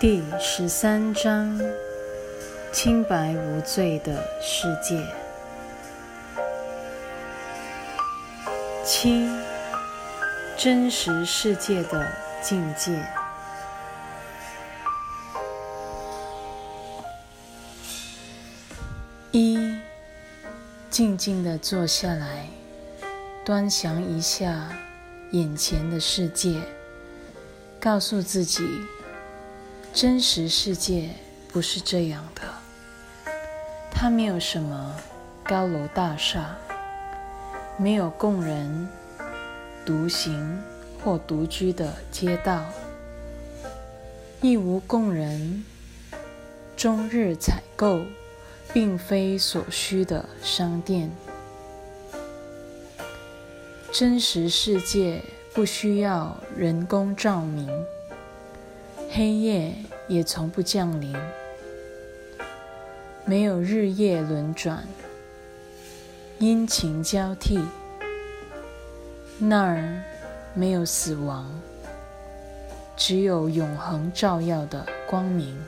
第十三章：清白无罪的世界。七、真实世界的境界。一、静静的坐下来，端详一下眼前的世界，告诉自己。真实世界不是这样的，它没有什么高楼大厦，没有供人独行或独居的街道，亦无供人终日采购并非所需的商店。真实世界不需要人工照明。黑夜也从不降临，没有日夜轮转，阴晴交替。那儿没有死亡，只有永恒照耀的光明。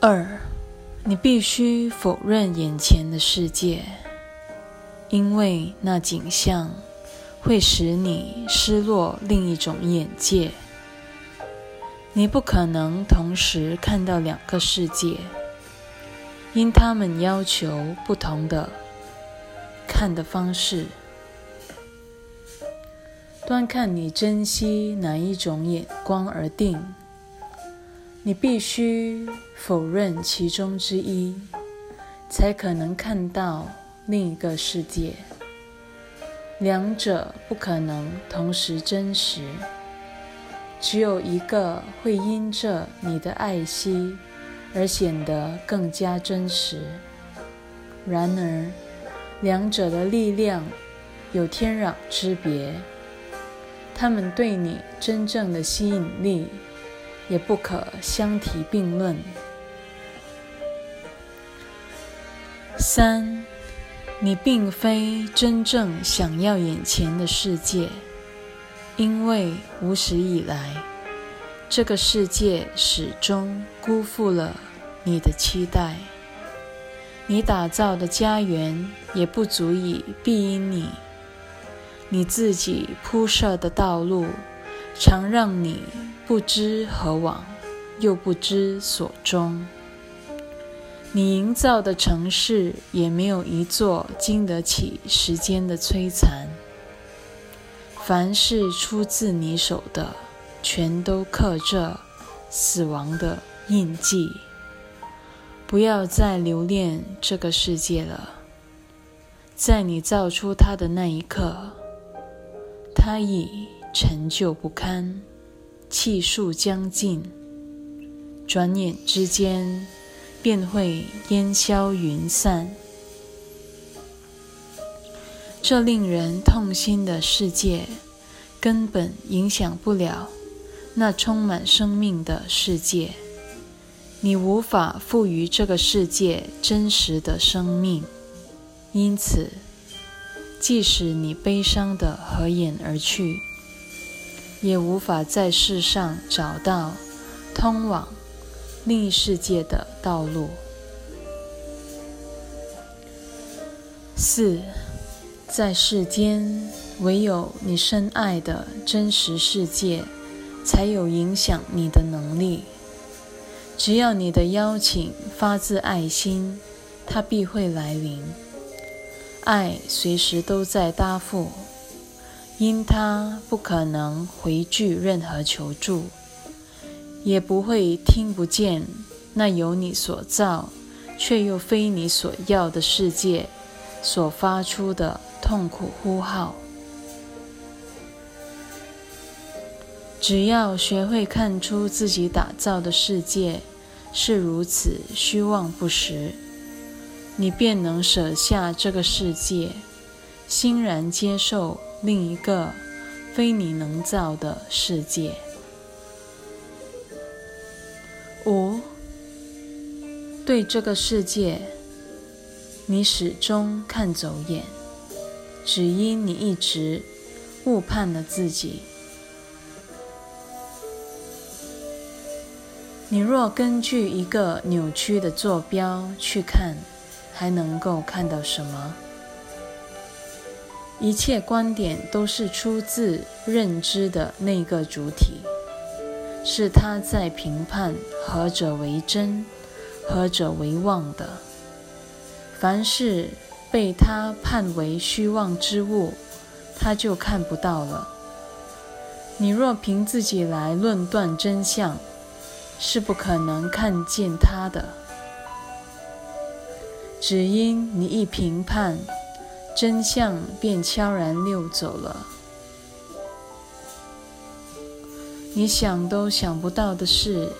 二，你必须否认眼前的世界，因为那景象。会使你失落另一种眼界。你不可能同时看到两个世界，因他们要求不同的看的方式。端看你珍惜哪一种眼光而定。你必须否认其中之一，才可能看到另一个世界。两者不可能同时真实，只有一个会因着你的爱惜而显得更加真实。然而，两者的力量有天壤之别，他们对你真正的吸引力也不可相提并论。三。你并非真正想要眼前的世界，因为无始以来，这个世界始终辜负了你的期待。你打造的家园也不足以庇荫你，你自己铺设的道路常让你不知何往，又不知所终。你营造的城市也没有一座经得起时间的摧残。凡是出自你手的，全都刻着死亡的印记。不要再留恋这个世界了。在你造出它的那一刻，它已陈旧不堪，气数将尽，转眼之间。便会烟消云散。这令人痛心的世界，根本影响不了那充满生命的世界。你无法赋予这个世界真实的生命，因此，即使你悲伤的合眼而去，也无法在世上找到通往。另一世界的道路。四，在世间，唯有你深爱的真实世界，才有影响你的能力。只要你的邀请发自爱心，它必会来临。爱随时都在答复，因它不可能回拒任何求助。也不会听不见那由你所造却又非你所要的世界所发出的痛苦呼号。只要学会看出自己打造的世界是如此虚妄不实，你便能舍下这个世界，欣然接受另一个非你能造的世界。五，对这个世界，你始终看走眼，只因你一直误判了自己。你若根据一个扭曲的坐标去看，还能够看到什么？一切观点都是出自认知的那个主体，是他在评判何者为真，何者为妄的。凡是被他判为虚妄之物，他就看不到了。你若凭自己来论断真相，是不可能看见他的。只因你一评判。真相便悄然溜走了。你想都想不到的事，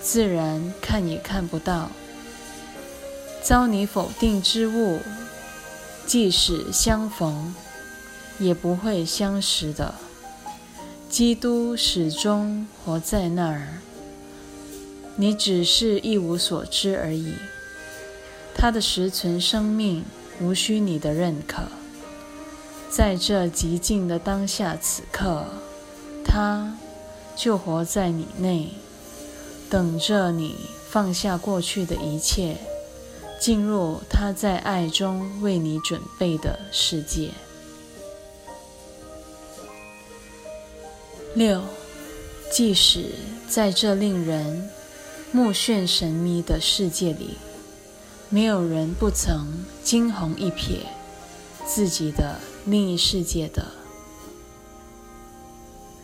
自然看也看不到。遭你否定之物，即使相逢，也不会相识的。基督始终活在那儿，你只是一无所知而已。他的实存生命。无需你的认可，在这极静的当下此刻，他就活在你内，等着你放下过去的一切，进入他在爱中为你准备的世界。六，即使在这令人目眩神迷的世界里。没有人不曾惊鸿一瞥自己的另一世界的。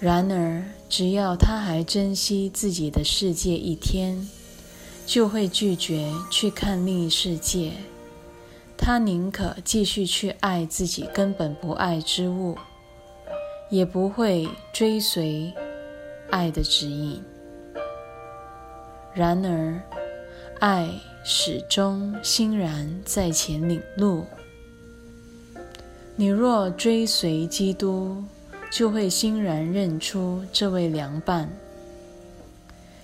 然而，只要他还珍惜自己的世界一天，就会拒绝去看另一世界。他宁可继续去爱自己根本不爱之物，也不会追随爱的指引。然而，爱。始终欣然在前领路。你若追随基督，就会欣然认出这位良伴，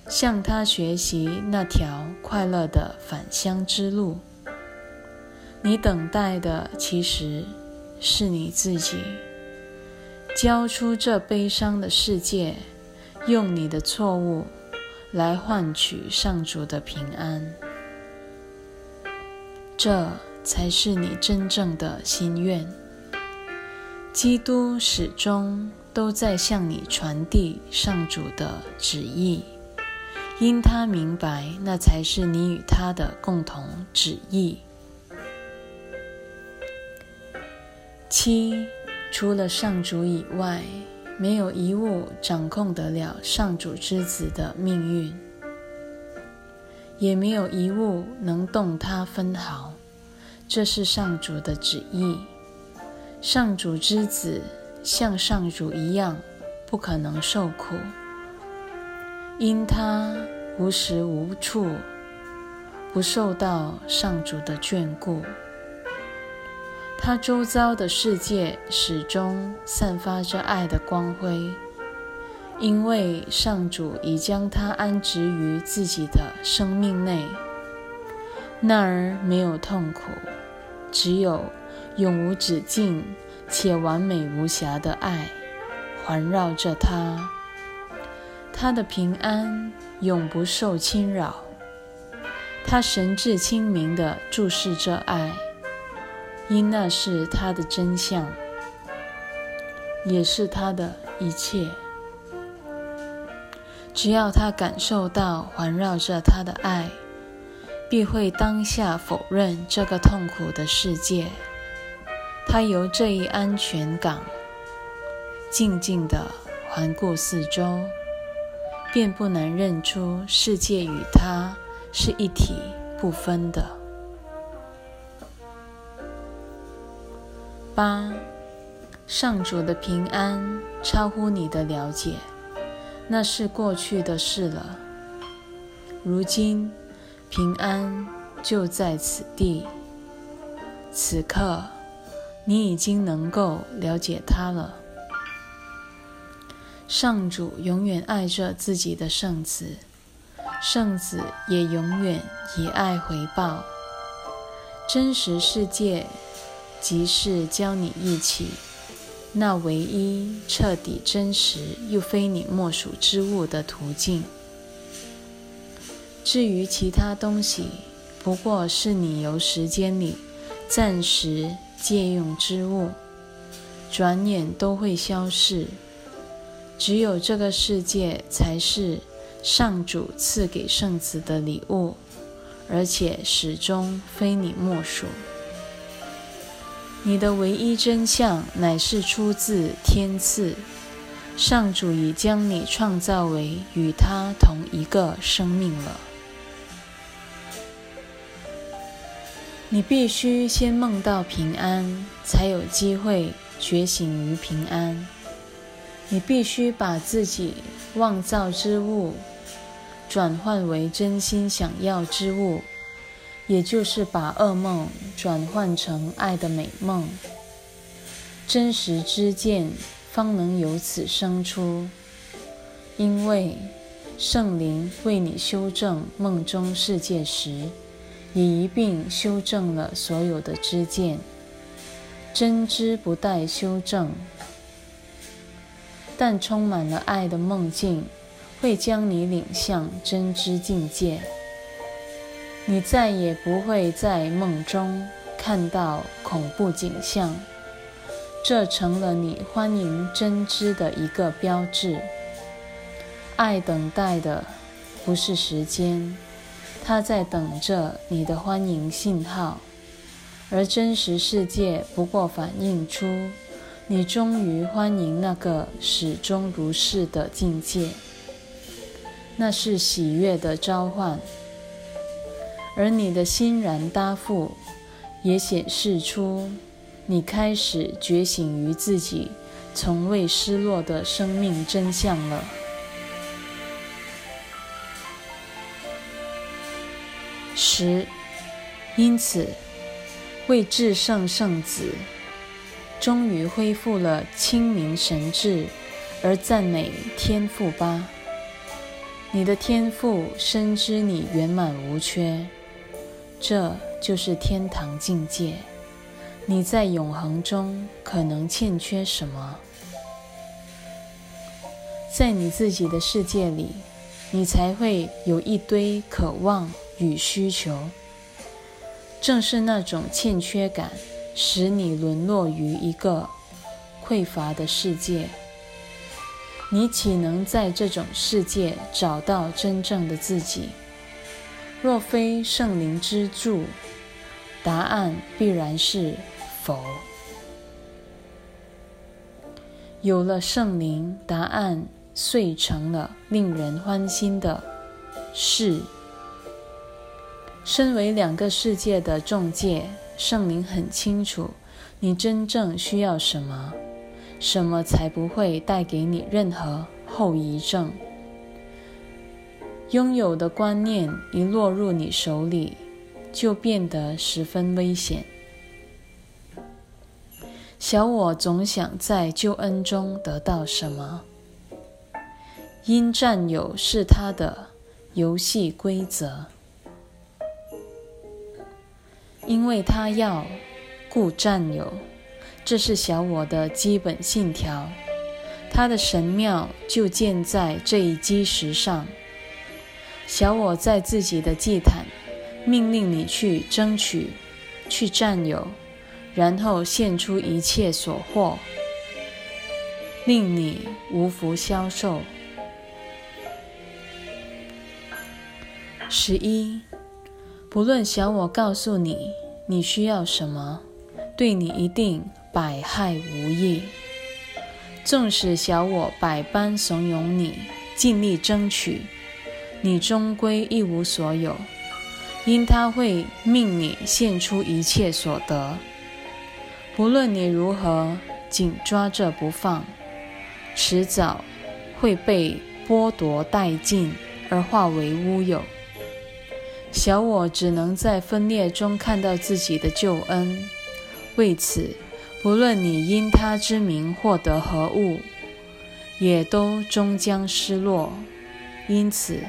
向他学习那条快乐的返乡之路。你等待的其实是你自己，交出这悲伤的世界，用你的错误来换取上主的平安。这才是你真正的心愿。基督始终都在向你传递上主的旨意，因他明白那才是你与他的共同旨意。七，除了上主以外，没有一物掌控得了上主之子的命运。也没有一物能动他分毫，这是上主的旨意。上主之子像上主一样，不可能受苦，因他无时无处不受到上主的眷顾。他周遭的世界始终散发着爱的光辉。因为上主已将他安置于自己的生命内，那儿没有痛苦，只有永无止境且完美无瑕的爱环绕着他。他的平安永不受侵扰。他神志清明地注视着爱，因那是他的真相，也是他的一切。只要他感受到环绕着他的爱，必会当下否认这个痛苦的世界。他由这一安全港静静地环顾四周，便不难认出世界与他是一体不分的。八，上主的平安超乎你的了解。那是过去的事了。如今，平安就在此地。此刻，你已经能够了解他了。上主永远爱着自己的圣子，圣子也永远以爱回报。真实世界，即是教你一起。那唯一彻底真实又非你莫属之物的途径。至于其他东西，不过是你由时间里暂时借用之物，转眼都会消逝。只有这个世界才是上主赐给圣子的礼物，而且始终非你莫属。你的唯一真相乃是出自天赐，上主已将你创造为与他同一个生命了。你必须先梦到平安，才有机会觉醒于平安。你必须把自己妄造之物转换为真心想要之物，也就是把噩梦转换成爱的美梦。真实之见方能由此生出，因为圣灵为你修正梦中世界时。也一并修正了所有的知见，真知不待修正，但充满了爱的梦境会将你领向真知境界。你再也不会在梦中看到恐怖景象，这成了你欢迎真知的一个标志。爱等待的不是时间。他在等着你的欢迎信号，而真实世界不过反映出你终于欢迎那个始终如是的境界。那是喜悦的召唤，而你的欣然答复也显示出你开始觉醒于自己从未失落的生命真相了。十，因此，为至圣圣子终于恢复了清明神智而赞美天父吧。你的天父深知你圆满无缺，这就是天堂境界。你在永恒中可能欠缺什么？在你自己的世界里，你才会有一堆渴望。与需求，正是那种欠缺感，使你沦落于一个匮乏的世界。你岂能在这种世界找到真正的自己？若非圣灵之助，答案必然是否。有了圣灵，答案遂成了令人欢心的是。身为两个世界的中介，圣灵很清楚你真正需要什么，什么才不会带给你任何后遗症。拥有的观念一落入你手里，就变得十分危险。小我总想在救恩中得到什么，因占有是他的游戏规则。因为他要，故占有，这是小我的基本信条。他的神庙就建在这一基石上。小我在自己的祭坛，命令你去争取，去占有，然后献出一切所获，令你无福消受。十一。不论小我告诉你你需要什么，对你一定百害无益。纵使小我百般怂恿你，尽力争取，你终归一无所有，因他会命你献出一切所得。不论你如何紧抓着不放，迟早会被剥夺殆尽，而化为乌有。小我只能在分裂中看到自己的救恩，为此，不论你因他之名获得何物，也都终将失落。因此，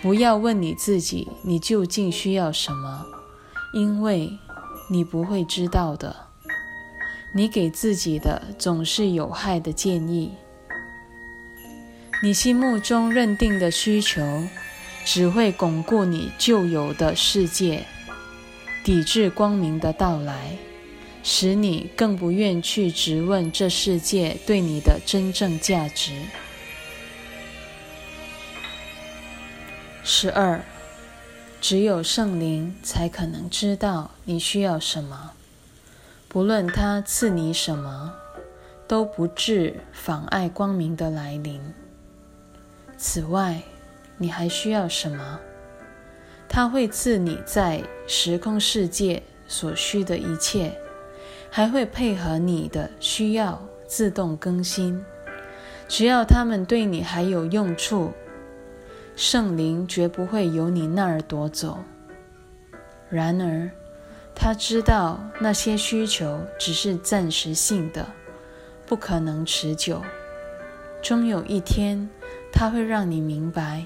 不要问你自己你究竟需要什么，因为你不会知道的。你给自己的总是有害的建议，你心目中认定的需求。只会巩固你旧有的世界，抵制光明的到来，使你更不愿去质问这世界对你的真正价值。十二，只有圣灵才可能知道你需要什么，不论他赐你什么，都不致妨碍光明的来临。此外，你还需要什么？他会赐你在时空世界所需的一切，还会配合你的需要自动更新，只要他们对你还有用处。圣灵绝不会由你那儿夺走。然而，他知道那些需求只是暂时性的，不可能持久。终有一天，他会让你明白，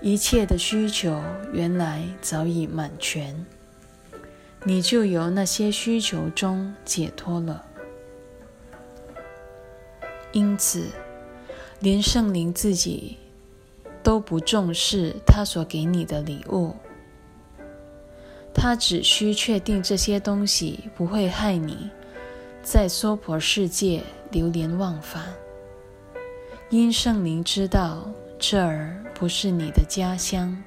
一切的需求原来早已满全，你就由那些需求中解脱了。因此，连圣灵自己。都不重视他所给你的礼物，他只需确定这些东西不会害你，在娑婆世界流连忘返。因圣灵知道这儿不是你的家乡，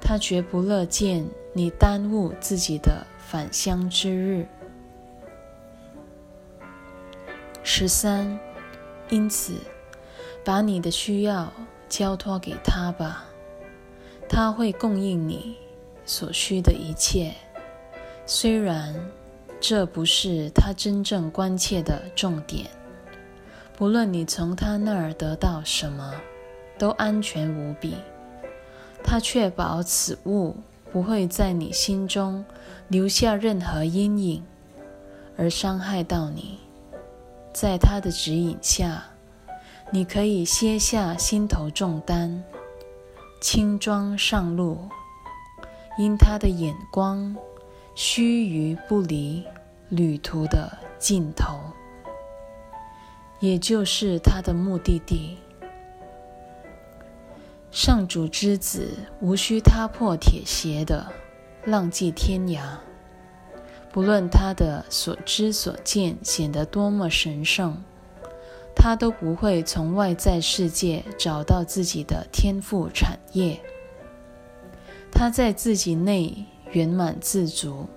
他绝不乐见你耽误自己的返乡之日。十三，因此，把你的需要。交托给他吧，他会供应你所需的一切。虽然这不是他真正关切的重点，不论你从他那儿得到什么，都安全无比。他确保此物不会在你心中留下任何阴影，而伤害到你。在他的指引下。你可以卸下心头重担，轻装上路，因他的眼光须臾不离旅途的尽头，也就是他的目的地。上主之子无需踏破铁鞋的浪迹天涯，不论他的所知所见显得多么神圣。他都不会从外在世界找到自己的天赋产业，他在自己内圆满自足，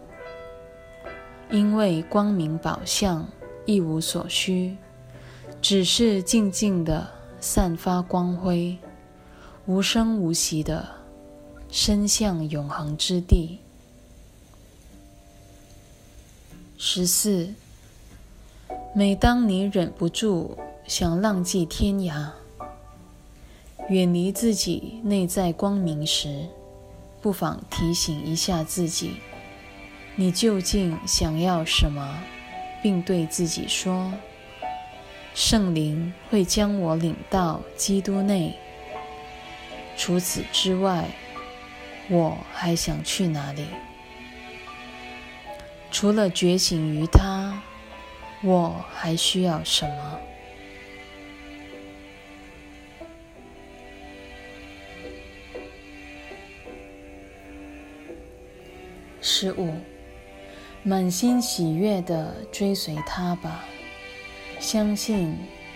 因为光明宝相一无所需，只是静静的散发光辉，无声无息的伸向永恒之地。十四，每当你忍不住。想浪迹天涯，远离自己内在光明时，不妨提醒一下自己：你究竟想要什么？并对自己说：“圣灵会将我领到基督内。除此之外，我还想去哪里？除了觉醒于他，我还需要什么？”十五，满心喜悦的追随他吧，相信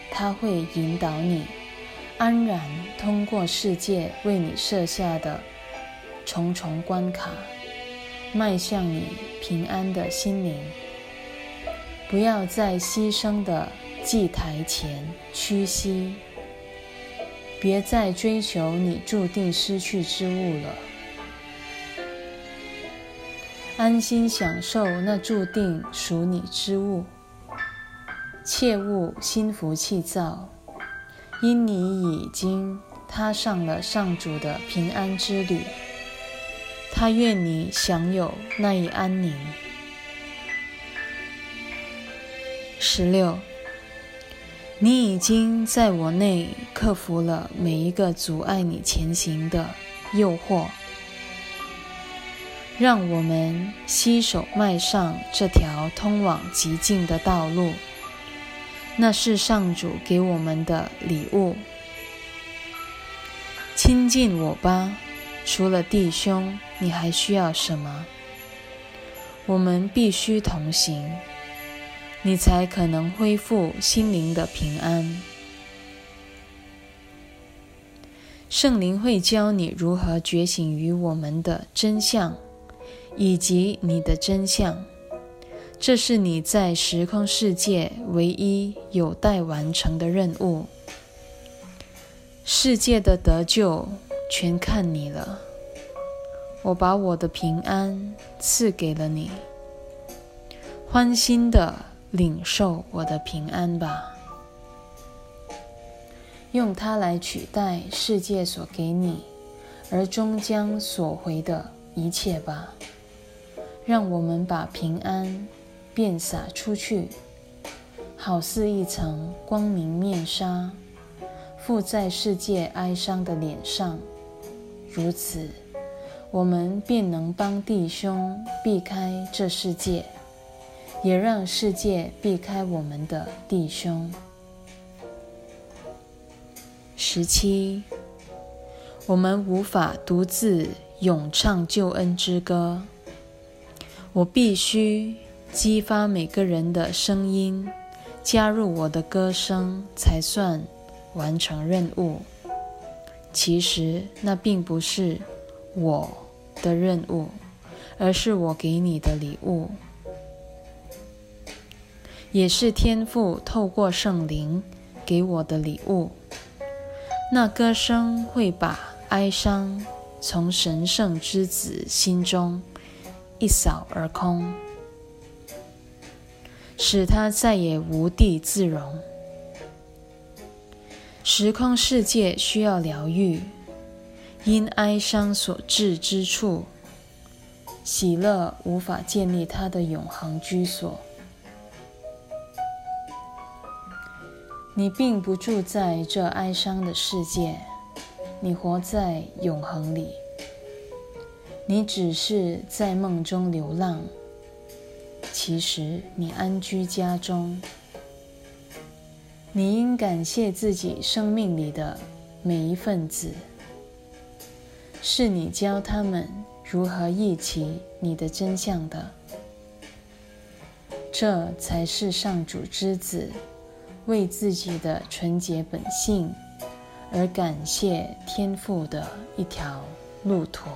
他会引导你安然通过世界为你设下的重重关卡，迈向你平安的心灵。不要在牺牲的祭台前屈膝，别再追求你注定失去之物了。安心享受那注定属你之物，切勿心浮气躁，因你已经踏上了上主的平安之旅。他愿你享有那一安宁。十六，你已经在我内克服了每一个阻碍你前行的诱惑。让我们携手迈上这条通往极境的道路。那是上主给我们的礼物。亲近我吧。除了弟兄，你还需要什么？我们必须同行，你才可能恢复心灵的平安。圣灵会教你如何觉醒于我们的真相，以及你的真相。这是你在时空世界唯一有待完成的任务。世界的得救全看你了。我把我的平安赐给了你，欢心的领受我的平安吧，用它来取代世界所给你而终将索回的一切吧。让我们把平安便洒出去，好似一层光明面纱，附在世界哀伤的脸上，如此。我们便能帮弟兄避开这世界，也让世界避开我们的弟兄。十七，我们无法独自咏唱救恩之歌，我必须激发每个人的声音，加入我的歌声，才算完成任务。其实那并不是我。的任务，而是我给你的礼物，也是天父透过圣灵给我的礼物。那歌声会把哀伤从神圣之子心中一扫而空，使他再也无地自容。时空世界需要疗愈。因哀伤所致之处，喜乐无法建立他的永恒居所。你并不住在这哀伤的世界，你活在永恒里。你只是在梦中流浪，其实你安居家中。你应感谢自己生命里的每一份子。是你教他们如何忆起你的真相的，这才是上主之子为自己的纯洁本性而感谢天父的一条路途。